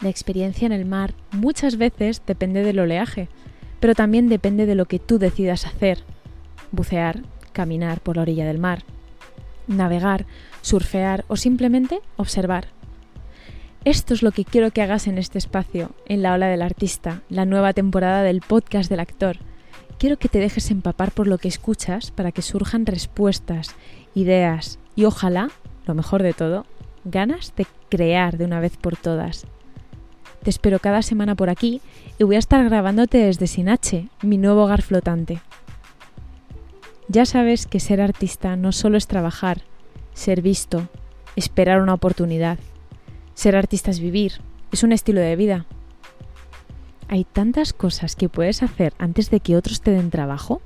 la experiencia en el mar muchas veces depende del oleaje, pero también depende de lo que tú decidas hacer. Bucear, caminar por la orilla del mar, navegar, surfear o simplemente observar. Esto es lo que quiero que hagas en este espacio, en la ola del artista, la nueva temporada del podcast del actor. Quiero que te dejes empapar por lo que escuchas para que surjan respuestas, ideas y ojalá, lo mejor de todo, ganas de crear de una vez por todas. Te espero cada semana por aquí y voy a estar grabándote desde Sinache, mi nuevo hogar flotante. Ya sabes que ser artista no solo es trabajar, ser visto, esperar una oportunidad. Ser artista es vivir, es un estilo de vida. Hay tantas cosas que puedes hacer antes de que otros te den trabajo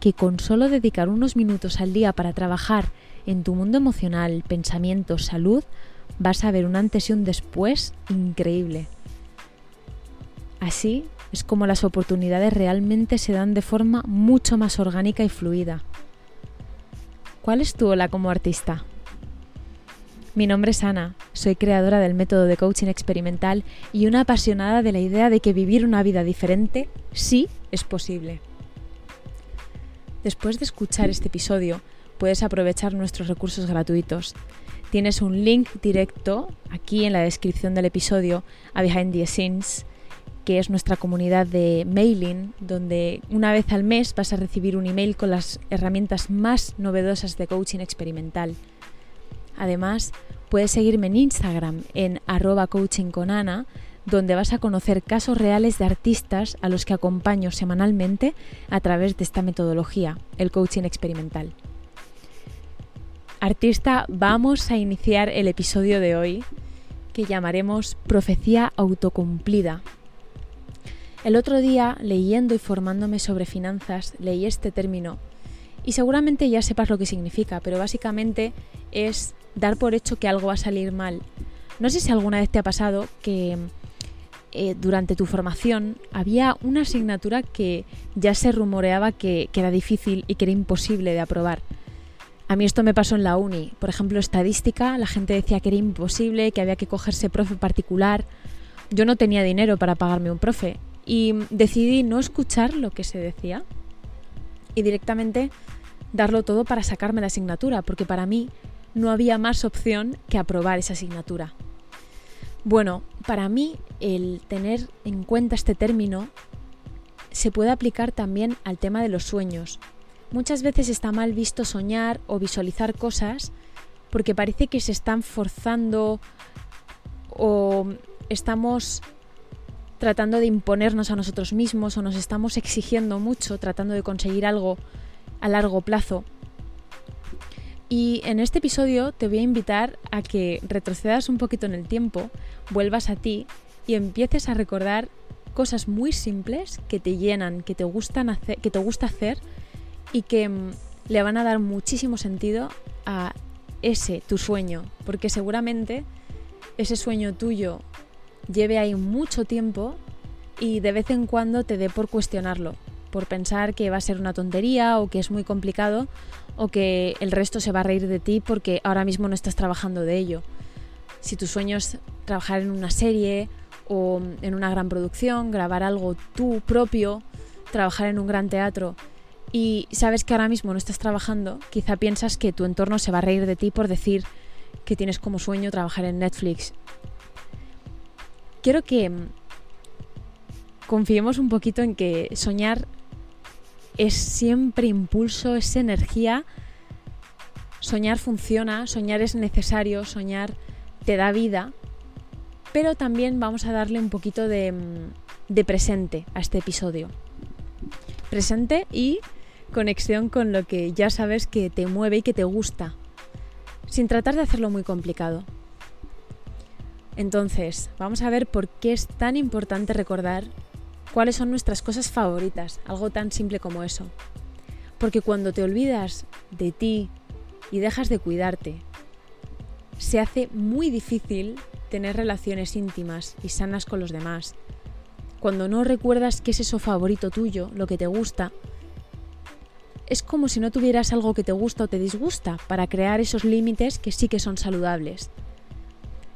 que con solo dedicar unos minutos al día para trabajar en tu mundo emocional, pensamiento, salud, vas a ver un antes y un después increíble. Así es como las oportunidades realmente se dan de forma mucho más orgánica y fluida. ¿Cuál es tu ola como artista? Mi nombre es Ana, soy creadora del método de coaching experimental y una apasionada de la idea de que vivir una vida diferente sí es posible. Después de escuchar este episodio, puedes aprovechar nuestros recursos gratuitos. Tienes un link directo aquí en la descripción del episodio a Behind the Scenes que es nuestra comunidad de mailing, donde una vez al mes vas a recibir un email con las herramientas más novedosas de coaching experimental. Además, puedes seguirme en Instagram en arroba coaching con Ana, donde vas a conocer casos reales de artistas a los que acompaño semanalmente a través de esta metodología, el coaching experimental. Artista, vamos a iniciar el episodio de hoy que llamaremos Profecía autocumplida el otro día, leyendo y formándome sobre finanzas, leí este término y seguramente ya sepas lo que significa, pero básicamente es dar por hecho que algo va a salir mal. No sé si alguna vez te ha pasado que eh, durante tu formación había una asignatura que ya se rumoreaba que, que era difícil y que era imposible de aprobar. A mí esto me pasó en la uni. Por ejemplo, estadística, la gente decía que era imposible, que había que cogerse profe particular. Yo no tenía dinero para pagarme un profe y decidí no escuchar lo que se decía y directamente darlo todo para sacarme la asignatura, porque para mí no había más opción que aprobar esa asignatura. Bueno, para mí el tener en cuenta este término se puede aplicar también al tema de los sueños. Muchas veces está mal visto soñar o visualizar cosas porque parece que se están forzando o estamos tratando de imponernos a nosotros mismos o nos estamos exigiendo mucho tratando de conseguir algo a largo plazo. Y en este episodio te voy a invitar a que retrocedas un poquito en el tiempo, vuelvas a ti y empieces a recordar cosas muy simples que te llenan, que te gustan hacer, que te gusta hacer y que mm, le van a dar muchísimo sentido a ese tu sueño, porque seguramente ese sueño tuyo lleve ahí mucho tiempo y de vez en cuando te dé por cuestionarlo, por pensar que va a ser una tontería o que es muy complicado o que el resto se va a reír de ti porque ahora mismo no estás trabajando de ello. Si tu sueño es trabajar en una serie o en una gran producción, grabar algo tú propio, trabajar en un gran teatro y sabes que ahora mismo no estás trabajando, quizá piensas que tu entorno se va a reír de ti por decir que tienes como sueño trabajar en Netflix quiero que mm, confiemos un poquito en que soñar es siempre impulso, es energía. Soñar funciona, soñar es necesario, soñar te da vida, pero también vamos a darle un poquito de, mm, de presente a este episodio. Presente y conexión con lo que ya sabes que te mueve y que te gusta, sin tratar de hacerlo muy complicado. Entonces, vamos a ver por qué es tan importante recordar cuáles son nuestras cosas favoritas, algo tan simple como eso. Porque cuando te olvidas de ti y dejas de cuidarte, se hace muy difícil tener relaciones íntimas y sanas con los demás. Cuando no recuerdas qué es eso favorito tuyo, lo que te gusta, es como si no tuvieras algo que te gusta o te disgusta para crear esos límites que sí que son saludables.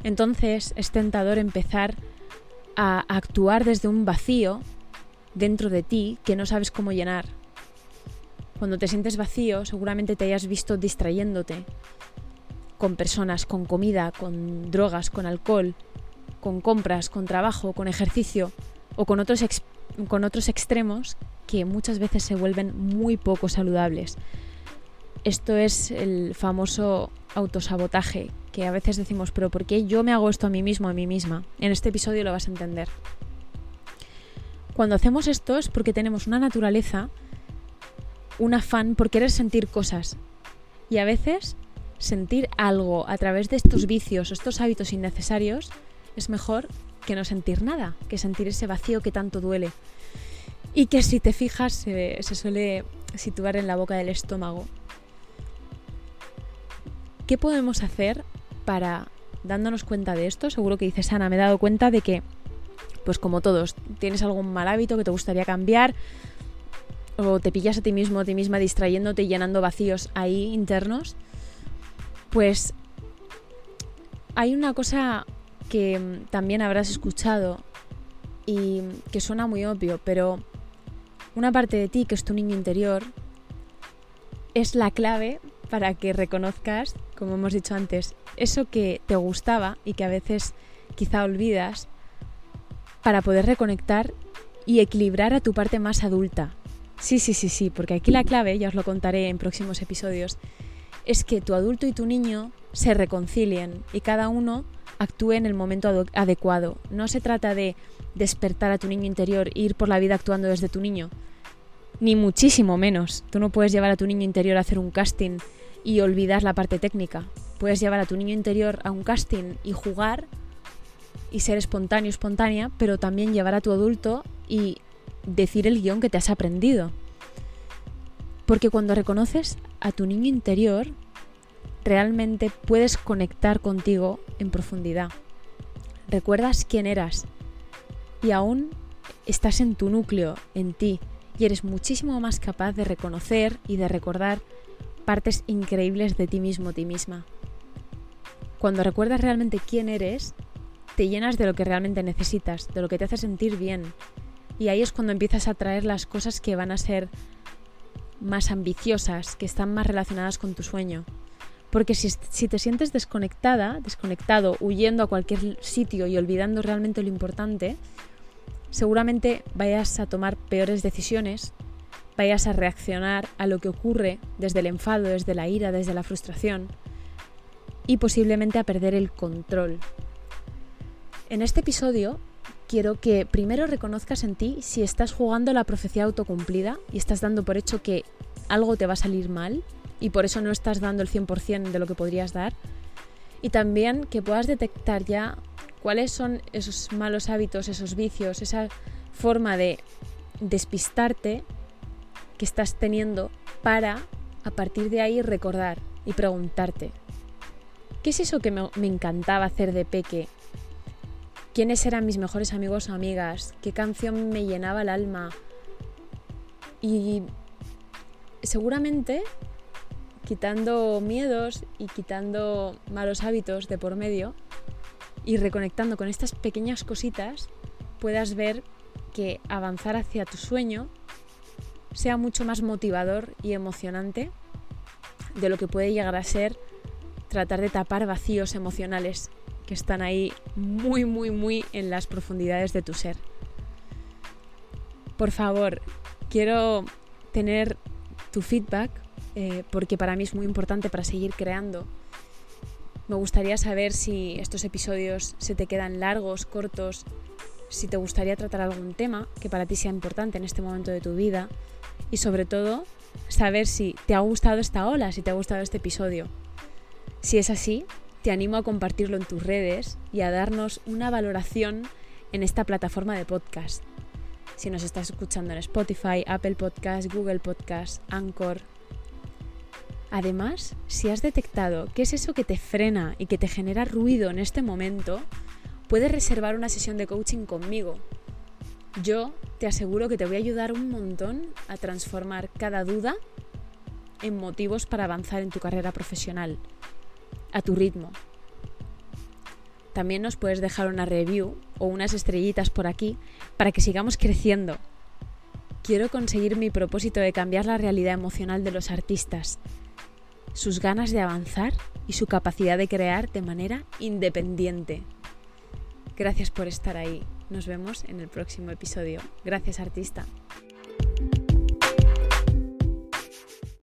Entonces es tentador empezar a actuar desde un vacío dentro de ti que no sabes cómo llenar. Cuando te sientes vacío, seguramente te hayas visto distrayéndote con personas, con comida, con drogas, con alcohol, con compras, con trabajo, con ejercicio o con otros, con otros extremos que muchas veces se vuelven muy poco saludables. Esto es el famoso autosabotaje, que a veces decimos, pero ¿por qué yo me hago esto a mí mismo, a mí misma? En este episodio lo vas a entender. Cuando hacemos esto es porque tenemos una naturaleza, un afán por querer sentir cosas. Y a veces sentir algo a través de estos vicios, estos hábitos innecesarios, es mejor que no sentir nada, que sentir ese vacío que tanto duele. Y que si te fijas se, se suele situar en la boca del estómago. ¿Qué podemos hacer para, dándonos cuenta de esto, seguro que dices, Ana, me he dado cuenta de que pues como todos, tienes algún mal hábito que te gustaría cambiar o te pillas a ti mismo, a ti misma distrayéndote y llenando vacíos ahí internos, pues hay una cosa que también habrás escuchado y que suena muy obvio, pero una parte de ti, que es tu niño interior, es la clave para que reconozcas, como hemos dicho antes, eso que te gustaba y que a veces quizá olvidas para poder reconectar y equilibrar a tu parte más adulta. Sí, sí, sí, sí, porque aquí la clave, ya os lo contaré en próximos episodios, es que tu adulto y tu niño se reconcilien y cada uno actúe en el momento adecuado. No se trata de despertar a tu niño interior e ir por la vida actuando desde tu niño, ni muchísimo menos. Tú no puedes llevar a tu niño interior a hacer un casting y olvidar la parte técnica. Puedes llevar a tu niño interior a un casting y jugar y ser espontáneo, espontánea, pero también llevar a tu adulto y decir el guion que te has aprendido. Porque cuando reconoces a tu niño interior, realmente puedes conectar contigo en profundidad. Recuerdas quién eras y aún estás en tu núcleo, en ti, y eres muchísimo más capaz de reconocer y de recordar partes increíbles de ti mismo, ti misma. Cuando recuerdas realmente quién eres, te llenas de lo que realmente necesitas, de lo que te hace sentir bien. Y ahí es cuando empiezas a traer las cosas que van a ser más ambiciosas, que están más relacionadas con tu sueño. Porque si, si, te sientes desconectada, desconectado, huyendo a cualquier sitio y olvidando realmente lo importante, seguramente vayas a tomar peores decisiones, vayas a reaccionar a lo que ocurre desde el enfado, desde la ira, desde la frustración y posiblemente a perder el control. En este episodio quiero que primero reconozcas en ti si estás jugando la profecía autocumplida y estás dando por hecho que algo te va a salir mal y por eso no estás dando el 100% de lo que podrías dar. Y también que puedas detectar ya cuáles son esos malos hábitos, esos vicios, esa forma de despistarte que estás teniendo para a partir de ahí recordar y preguntarte, ¿qué es eso que me, encantaba hacer de peque quiénes eran mis mejores amigos o amigas, qué canción me llenaba el alma. Y seguramente quitando miedos y quitando malos hábitos de por medio y reconectando con estas pequeñas cositas, puedas ver que avanzar hacia tu sueño sea mucho más motivador y emocionante de lo que puede llegar a ser tratar de tapar vacíos emocionales que están ahí muy, muy, muy en las profundidades de tu ser. Por favor, quiero tener tu feedback eh, porque para mí es muy importante para seguir creando. Me gustaría saber si estos episodios se te quedan largos, cortos, si te gustaría tratar algún tema que para ti sea importante en este momento de tu vida y sobre todo saber si te ha gustado esta ola, si te ha gustado este episodio. Si es así, te animo a compartirlo en tus redes y a darnos una valoración en esta plataforma de podcast. Si nos estás escuchando en Spotify, Apple Podcast, Google Podcast, Anchor. Además, si has detectado qué es eso que te frena y que te genera ruido en este momento, puedes reservar una sesión de coaching conmigo. Yo te aseguro que te voy a ayudar un montón a transformar cada duda en motivos para avanzar en tu carrera profesional a tu ritmo. también nos puedes dejar una review o unas estrellitas por aquí para que sigamos creciendo. Quiero conseguir mi propósito de cambiar la realidad emocional de los artistas, sus ganas de avanzar y su capacidad de crear de manera independiente. Gracias por estar ahí. Nos vemos en el próximo episodio. Gracias artista.